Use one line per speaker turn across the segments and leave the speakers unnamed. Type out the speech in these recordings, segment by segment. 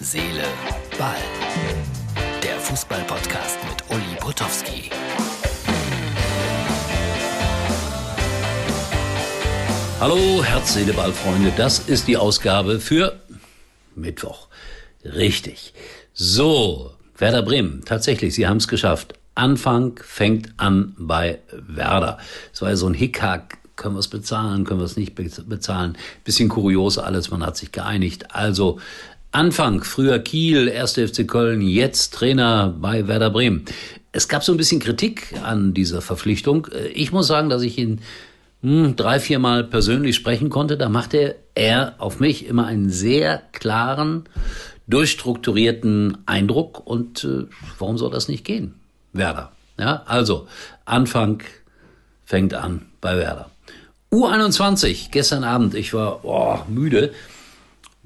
Seele, Ball. Der Fußball-Podcast mit Uli Potowski.
Hallo, Herz, Seele, Ball, Freunde. Das ist die Ausgabe für Mittwoch. Richtig. So, Werder Bremen. Tatsächlich, Sie haben es geschafft. Anfang fängt an bei Werder. Es war ja so ein Hickhack. Können wir es bezahlen? Können wir es nicht bezahlen? Bisschen kurios alles. Man hat sich geeinigt. Also, Anfang, früher Kiel, 1. FC Köln, jetzt Trainer bei Werder Bremen. Es gab so ein bisschen Kritik an dieser Verpflichtung. Ich muss sagen, dass ich ihn hm, drei, vier Mal persönlich sprechen konnte, da machte er auf mich immer einen sehr klaren, durchstrukturierten Eindruck. Und äh, warum soll das nicht gehen? Werder. Ja, also Anfang fängt an bei Werder. U21, gestern Abend, ich war oh, müde,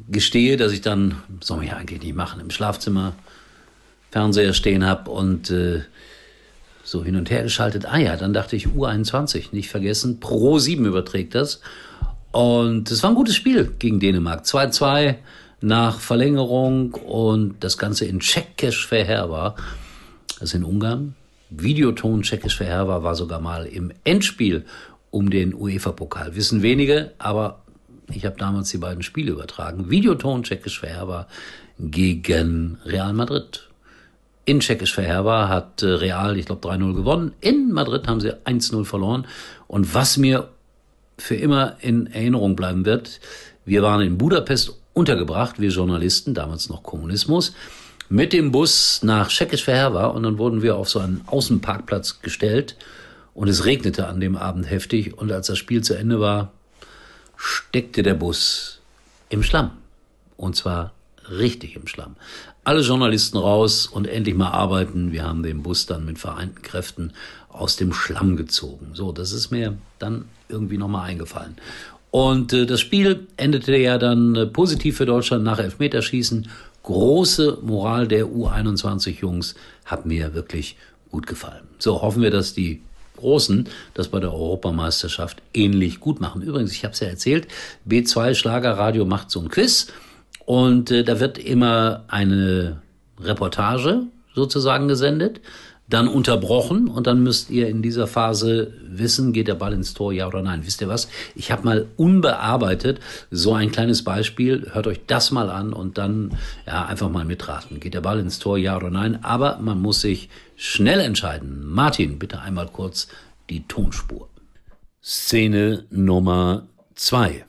gestehe, dass ich dann, soll man ja eigentlich nicht machen, im Schlafzimmer Fernseher stehen habe und äh, so hin und her geschaltet. Ah ja, dann dachte ich U21, nicht vergessen. Pro 7 überträgt das. Und es war ein gutes Spiel gegen Dänemark. 2-2 nach Verlängerung und das Ganze in Tschechisch verheerbar. Das in Ungarn. Videoton Tschechisch verheerbar war sogar mal im Endspiel um den UEFA-Pokal. Wissen wenige, aber ich habe damals die beiden Spiele übertragen. Videoton Tschechisch verheerbar gegen Real Madrid in Tschechisch verheerbar, hat äh, Real, ich glaube, 3-0 gewonnen. In Madrid haben sie 1-0 verloren. Und was mir für immer in Erinnerung bleiben wird, wir waren in Budapest untergebracht, wir Journalisten, damals noch Kommunismus, mit dem Bus nach Tschechisch verheerbar und dann wurden wir auf so einen Außenparkplatz gestellt und es regnete an dem Abend heftig und als das Spiel zu Ende war, steckte der Bus im Schlamm. Und zwar richtig im Schlamm. Alle Journalisten raus und endlich mal arbeiten. Wir haben den Bus dann mit vereinten Kräften aus dem Schlamm gezogen. So, das ist mir dann irgendwie nochmal eingefallen. Und äh, das Spiel endete ja dann äh, positiv für Deutschland nach Elfmeterschießen. Große Moral der U21-Jungs hat mir wirklich gut gefallen. So hoffen wir, dass die Großen das bei der Europameisterschaft ähnlich gut machen. Übrigens, ich habe es ja erzählt, B2 Schlagerradio macht so ein Quiz. Und äh, da wird immer eine Reportage sozusagen gesendet, dann unterbrochen und dann müsst ihr in dieser Phase wissen, geht der Ball ins Tor, ja oder nein. Wisst ihr was? Ich habe mal unbearbeitet so ein kleines Beispiel. Hört euch das mal an und dann ja einfach mal mitraten. Geht der Ball ins Tor, ja oder nein? Aber man muss sich schnell entscheiden. Martin, bitte einmal kurz die Tonspur. Szene Nummer zwei.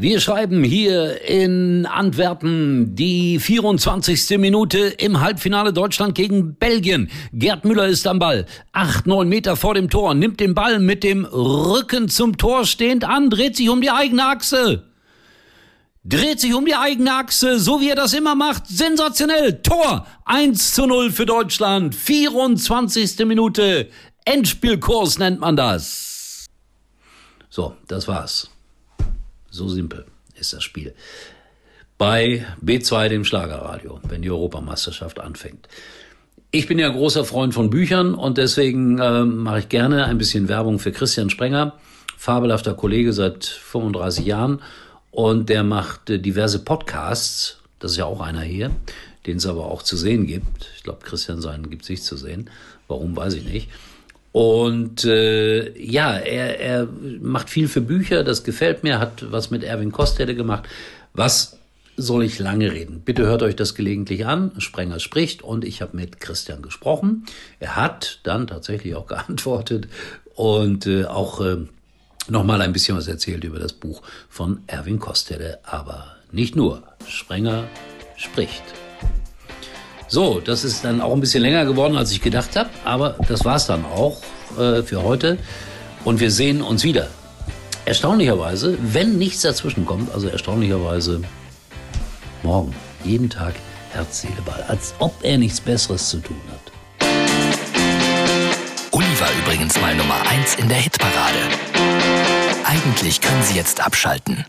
Wir schreiben hier in Antwerpen die 24. Minute im Halbfinale Deutschland gegen Belgien. Gerd Müller ist am Ball. Acht, neun Meter vor dem Tor, nimmt den Ball mit dem Rücken zum Tor stehend an, dreht sich um die eigene Achse. Dreht sich um die eigene Achse, so wie er das immer macht. Sensationell. Tor. 1 zu 0 für Deutschland. 24. Minute. Endspielkurs nennt man das. So, das war's. So simpel ist das Spiel. Bei B2, dem Schlagerradio, wenn die Europameisterschaft anfängt. Ich bin ja großer Freund von Büchern und deswegen äh, mache ich gerne ein bisschen Werbung für Christian Sprenger, fabelhafter Kollege seit 35 Jahren und der macht äh, diverse Podcasts. Das ist ja auch einer hier, den es aber auch zu sehen gibt. Ich glaube, Christian seinen gibt es nicht zu sehen. Warum, weiß ich nicht. Und äh, ja, er, er macht viel für Bücher, das gefällt mir, hat was mit Erwin Kostede gemacht. Was soll ich lange reden? Bitte hört euch das gelegentlich an. Sprenger spricht und ich habe mit Christian gesprochen. Er hat dann tatsächlich auch geantwortet und äh, auch äh, nochmal ein bisschen was erzählt über das Buch von Erwin Kostede. Aber nicht nur. Sprenger spricht. So, das ist dann auch ein bisschen länger geworden, als ich gedacht habe, aber das war's dann auch äh, für heute und wir sehen uns wieder. Erstaunlicherweise, wenn nichts dazwischen kommt, also erstaunlicherweise morgen, jeden Tag Herz, Seele, Ball, als ob er nichts Besseres zu tun hat.
Uli war übrigens mal Nummer 1 in der Hitparade. Eigentlich können Sie jetzt abschalten.